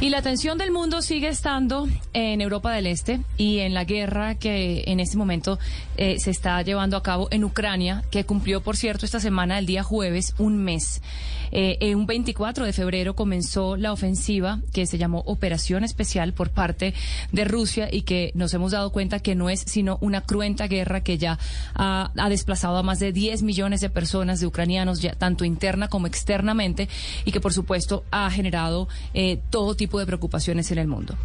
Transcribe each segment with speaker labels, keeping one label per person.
Speaker 1: Y la atención del mundo sigue estando en Europa del Este y en la guerra que en este momento eh, se está llevando a cabo en Ucrania, que cumplió, por cierto, esta semana, el día jueves, un mes. Eh, un 24 de febrero comenzó la ofensiva que se llamó Operación Especial por parte de Rusia y que nos hemos dado cuenta que no es sino una cruenta guerra que ya ha, desplazado a más de 10 millones de personas, de ucranianos, ya tanto interna como externamente, y que por supuesto ha generado eh, todo tipo de preocupaciones en el mundo.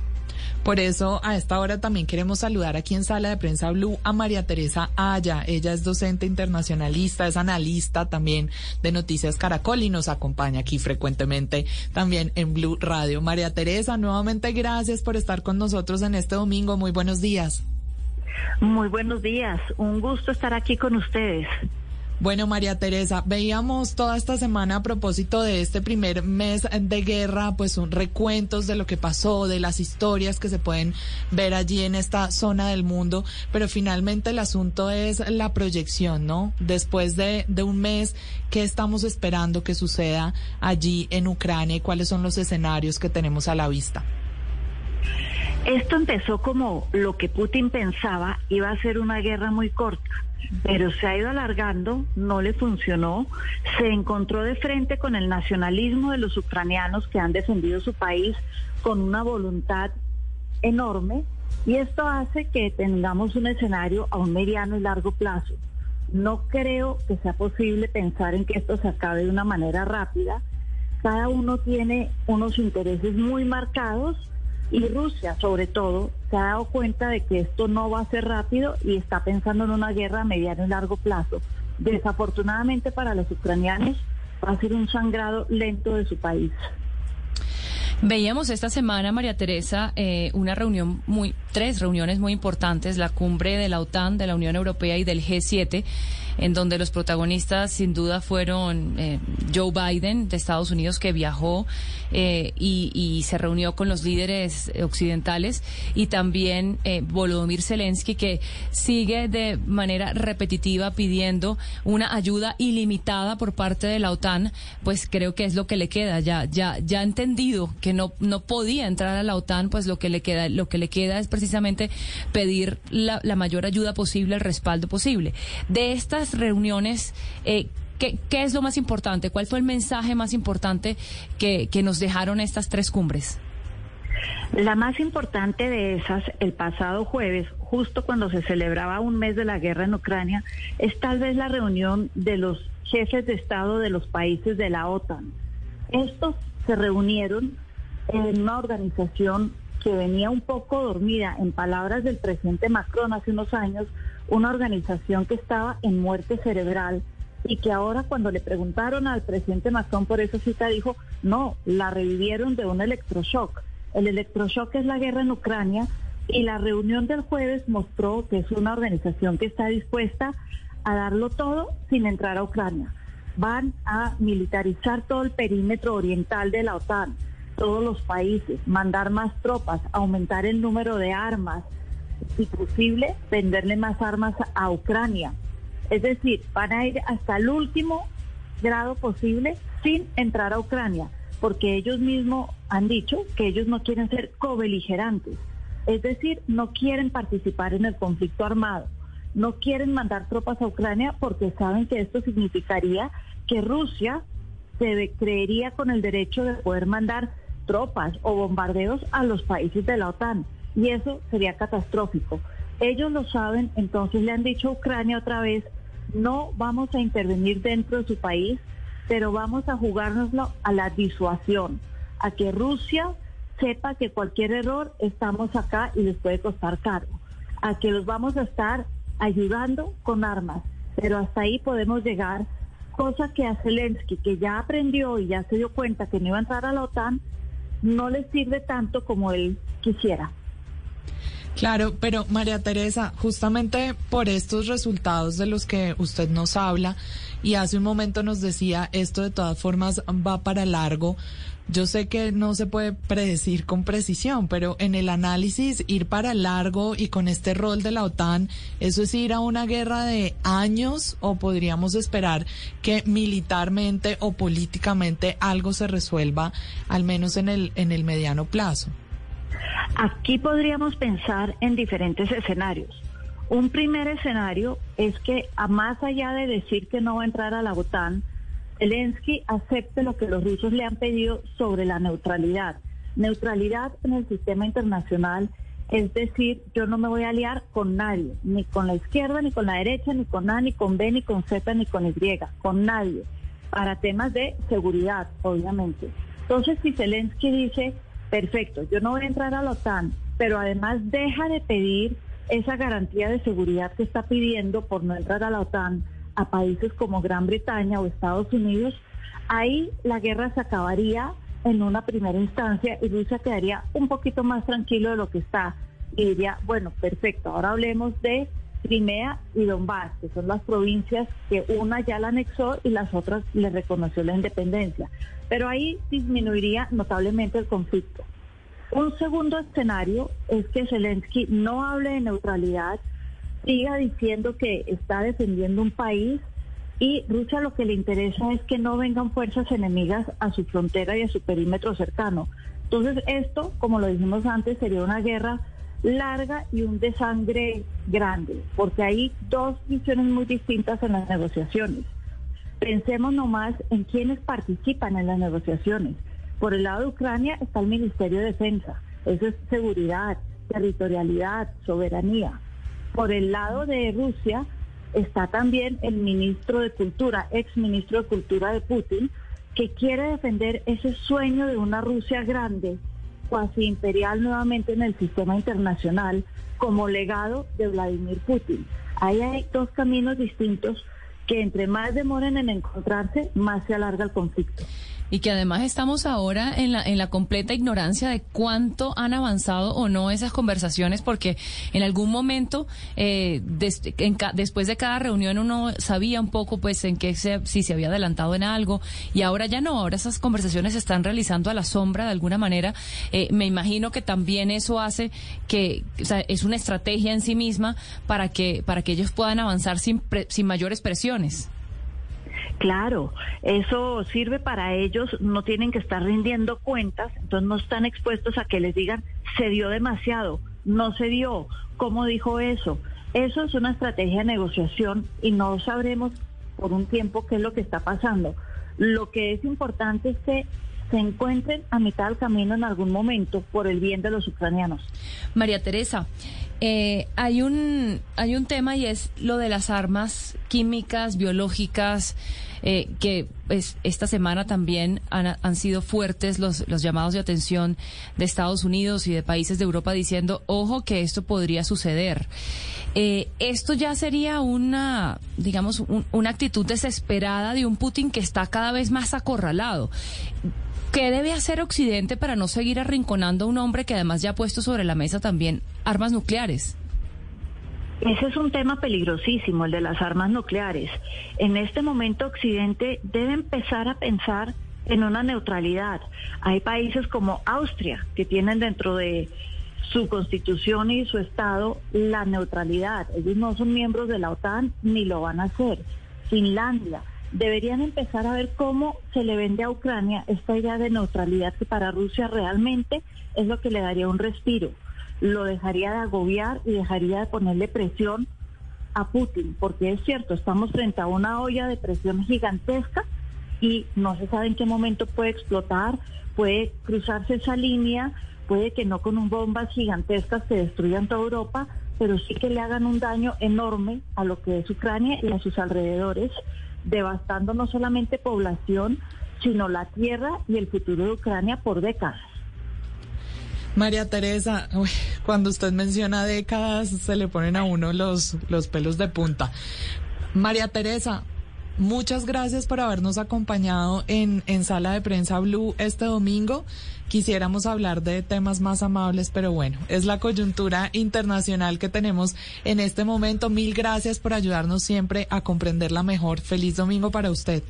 Speaker 2: Por eso, a esta hora también queremos saludar aquí en Sala de Prensa Blue a María Teresa Aya. Ella es docente internacionalista, es analista también de Noticias Caracol y nos acompaña aquí frecuentemente también en Blue Radio. María Teresa, nuevamente gracias por estar con nosotros en este domingo. Muy buenos días.
Speaker 3: Muy buenos días. Un gusto estar aquí con ustedes.
Speaker 2: Bueno, María Teresa, veíamos toda esta semana a propósito de este primer mes de guerra, pues un recuentos de lo que pasó, de las historias que se pueden ver allí en esta zona del mundo, pero finalmente el asunto es la proyección, ¿no? Después de, de un mes, ¿qué estamos esperando que suceda allí en Ucrania y cuáles son los escenarios que tenemos a la vista?
Speaker 3: Esto empezó como lo que Putin pensaba iba a ser una guerra muy corta pero se ha ido alargando, no le funcionó, se encontró de frente con el nacionalismo de los ucranianos que han defendido su país con una voluntad enorme y esto hace que tengamos un escenario a un mediano y largo plazo. No creo que sea posible pensar en que esto se acabe de una manera rápida. Cada uno tiene unos intereses muy marcados y Rusia, sobre todo, se ha dado cuenta de que esto no va a ser rápido y está pensando en una guerra a mediano y largo plazo. Desafortunadamente para los ucranianos va a ser un sangrado lento de su país.
Speaker 1: Veíamos esta semana, María Teresa, eh, una reunión muy, tres reuniones muy importantes, la cumbre de la OTAN, de la Unión Europea y del G7 en donde los protagonistas sin duda fueron eh, Joe Biden de Estados Unidos, que viajó eh, y, se reunió con los líderes occidentales, y también eh, Volodymyr Zelensky, que sigue de manera repetitiva pidiendo una ayuda ilimitada por parte de la OTAN, pues creo que es lo que le queda. Ya, ya, ya entendido que no, no podía entrar a la OTAN, pues lo que le queda, lo que le queda es precisamente pedir la, la mayor ayuda posible, el respaldo posible. De estas reuniones, eh, ¿qué, es lo más importante? ¿Cuál fue el mensaje más importante que, que nos dejaron estas tres cumbres?
Speaker 3: La más importante de esas, el pasado jueves, justo cuando se celebraba un mes de la guerra en Ucrania, es tal vez la reunión de los jefes de Estado de los países de la OTAN. Estos se reunieron en una organización que venía un poco dormida, en palabras del presidente Macron hace unos años, una organización que estaba en muerte cerebral y que ahora cuando le preguntaron al presidente Macron por esa cita dijo, no, la revivieron de un electroshock. El electroshock es la guerra en Ucrania y la reunión del jueves mostró que es una organización que está dispuesta a darlo todo sin entrar a Ucrania. Van a militarizar todo el perímetro oriental de la OTAN, todos los países, mandar más tropas, aumentar el número de armas, si posible, venderle más armas a Ucrania. Es decir, van a ir hasta el último grado posible sin entrar a Ucrania, porque ellos mismos han dicho que ellos no quieren ser cobeligerantes, es decir, no quieren participar en el conflicto armado, no quieren mandar tropas a Ucrania porque saben que esto significaría que Rusia se creería con el derecho de poder mandar tropas o bombardeos a los países de la OTAN y eso sería catastrófico. Ellos lo saben, entonces le han dicho a Ucrania otra vez, no vamos a intervenir dentro de su país, pero vamos a jugárnoslo a la disuasión, a que Rusia sepa que cualquier error estamos acá y les puede costar caro, a que los vamos a estar ayudando con armas, pero hasta ahí podemos llegar, cosa que a Zelensky, que ya aprendió y ya se dio cuenta que no iba a entrar a la OTAN, no le sirve tanto como él quisiera.
Speaker 2: Claro, pero María Teresa, justamente por estos resultados de los que usted nos habla y hace un momento nos decía, esto de todas formas va para largo, yo sé que no se puede predecir con precisión, pero en el análisis ir para largo y con este rol de la OTAN, ¿eso es ir a una guerra de años o podríamos esperar que militarmente o políticamente algo se resuelva, al menos en el, en el mediano plazo?
Speaker 3: Aquí podríamos pensar en diferentes escenarios. Un primer escenario es que, a más allá de decir que no va a entrar a la OTAN, Zelensky acepte lo que los rusos le han pedido sobre la neutralidad. Neutralidad en el sistema internacional, es decir, yo no me voy a aliar con nadie, ni con la izquierda, ni con la derecha, ni con A, ni con B, ni con Z, ni con Y, con nadie, para temas de seguridad, obviamente. Entonces, si Zelensky dice, perfecto, yo no voy a entrar a la OTAN, pero además deja de pedir esa garantía de seguridad que está pidiendo por no entrar a la OTAN, a países como Gran Bretaña o Estados Unidos, ahí la guerra se acabaría en una primera instancia y Rusia quedaría un poquito más tranquilo de lo que está y diría, bueno, perfecto, ahora hablemos de Crimea y Donbass, que son las provincias que una ya la anexó y las otras le reconoció la independencia. Pero ahí disminuiría notablemente el conflicto. Un segundo escenario es que Zelensky no hable de neutralidad, siga diciendo que está defendiendo un país y Rusia lo que le interesa es que no vengan fuerzas enemigas a su frontera y a su perímetro cercano. Entonces esto, como lo dijimos antes, sería una guerra larga y un desangre grande, porque hay dos visiones muy distintas en las negociaciones. Pensemos nomás en quienes participan en las negociaciones. Por el lado de Ucrania está el Ministerio de Defensa, eso es seguridad, territorialidad, soberanía. Por el lado de Rusia está también el ministro de Cultura, ex ministro de Cultura de Putin, que quiere defender ese sueño de una Rusia grande, cuasi imperial nuevamente en el sistema internacional, como legado de Vladimir Putin. Ahí hay dos caminos distintos que entre más demoren en encontrarse, más se alarga el conflicto
Speaker 1: y que además estamos ahora en la, en la completa ignorancia de cuánto han avanzado o no esas conversaciones, porque en algún momento, eh, después de cada reunión, uno sabía un poco pues en qué se, si se había adelantado en algo, y ahora ya no, ahora esas conversaciones se están realizando a la sombra de alguna manera. Eh, me imagino que también eso hace que, o sea, es una estrategia en sí misma para que, para que ellos puedan avanzar sin, sin mayores presiones.
Speaker 3: Claro, eso sirve para ellos, no tienen que estar rindiendo cuentas, entonces no están expuestos a que les digan, se dio demasiado, no se dio, ¿cómo dijo eso? Eso es una estrategia de negociación y no sabremos por un tiempo qué es lo que está pasando. Lo que es importante es que se encuentren a mitad del camino en algún momento por el bien de los ucranianos.
Speaker 1: María Teresa, eh, hay un hay un tema y es lo de las armas químicas, biológicas, eh, que pues, esta semana también han, han, sido fuertes los, los llamados de atención de Estados Unidos y de países de Europa diciendo, ojo que esto podría suceder. Eh, esto ya sería una, digamos, una actitud desesperada de un Putin que está cada vez más acorralado. ¿Qué debe hacer Occidente para no seguir arrinconando a un hombre que además ya ha puesto sobre la mesa también armas nucleares?
Speaker 3: Ese es un tema peligrosísimo, el de las armas nucleares. En este momento Occidente debe empezar a pensar en una neutralidad. Hay países como Austria que tienen dentro de su constitución y su Estado la neutralidad. Ellos no son miembros de la OTAN ni lo van a hacer. Finlandia deberían empezar a ver cómo se le vende a Ucrania esta idea de neutralidad que para Rusia realmente es lo que le daría un respiro. Lo dejaría de agobiar y dejaría de ponerle presión a Putin, porque es cierto, estamos frente a una olla de presión gigantesca y no se sabe en qué momento puede explotar, puede cruzarse esa línea, puede que no con un bombas gigantescas que destruyan toda Europa, pero sí que le hagan un daño enorme a lo que es Ucrania y a sus alrededores devastando no solamente población, sino la tierra y el futuro de Ucrania por décadas.
Speaker 2: María Teresa, cuando usted menciona décadas se le ponen a uno los, los pelos de punta. María Teresa, muchas gracias por habernos acompañado en, en Sala de Prensa Blue este domingo. Quisiéramos hablar de temas más amables, pero bueno, es la coyuntura internacional que tenemos en este momento. Mil gracias por ayudarnos siempre a comprenderla mejor. Feliz domingo para usted.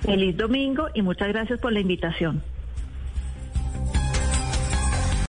Speaker 3: Feliz domingo y muchas gracias por la invitación.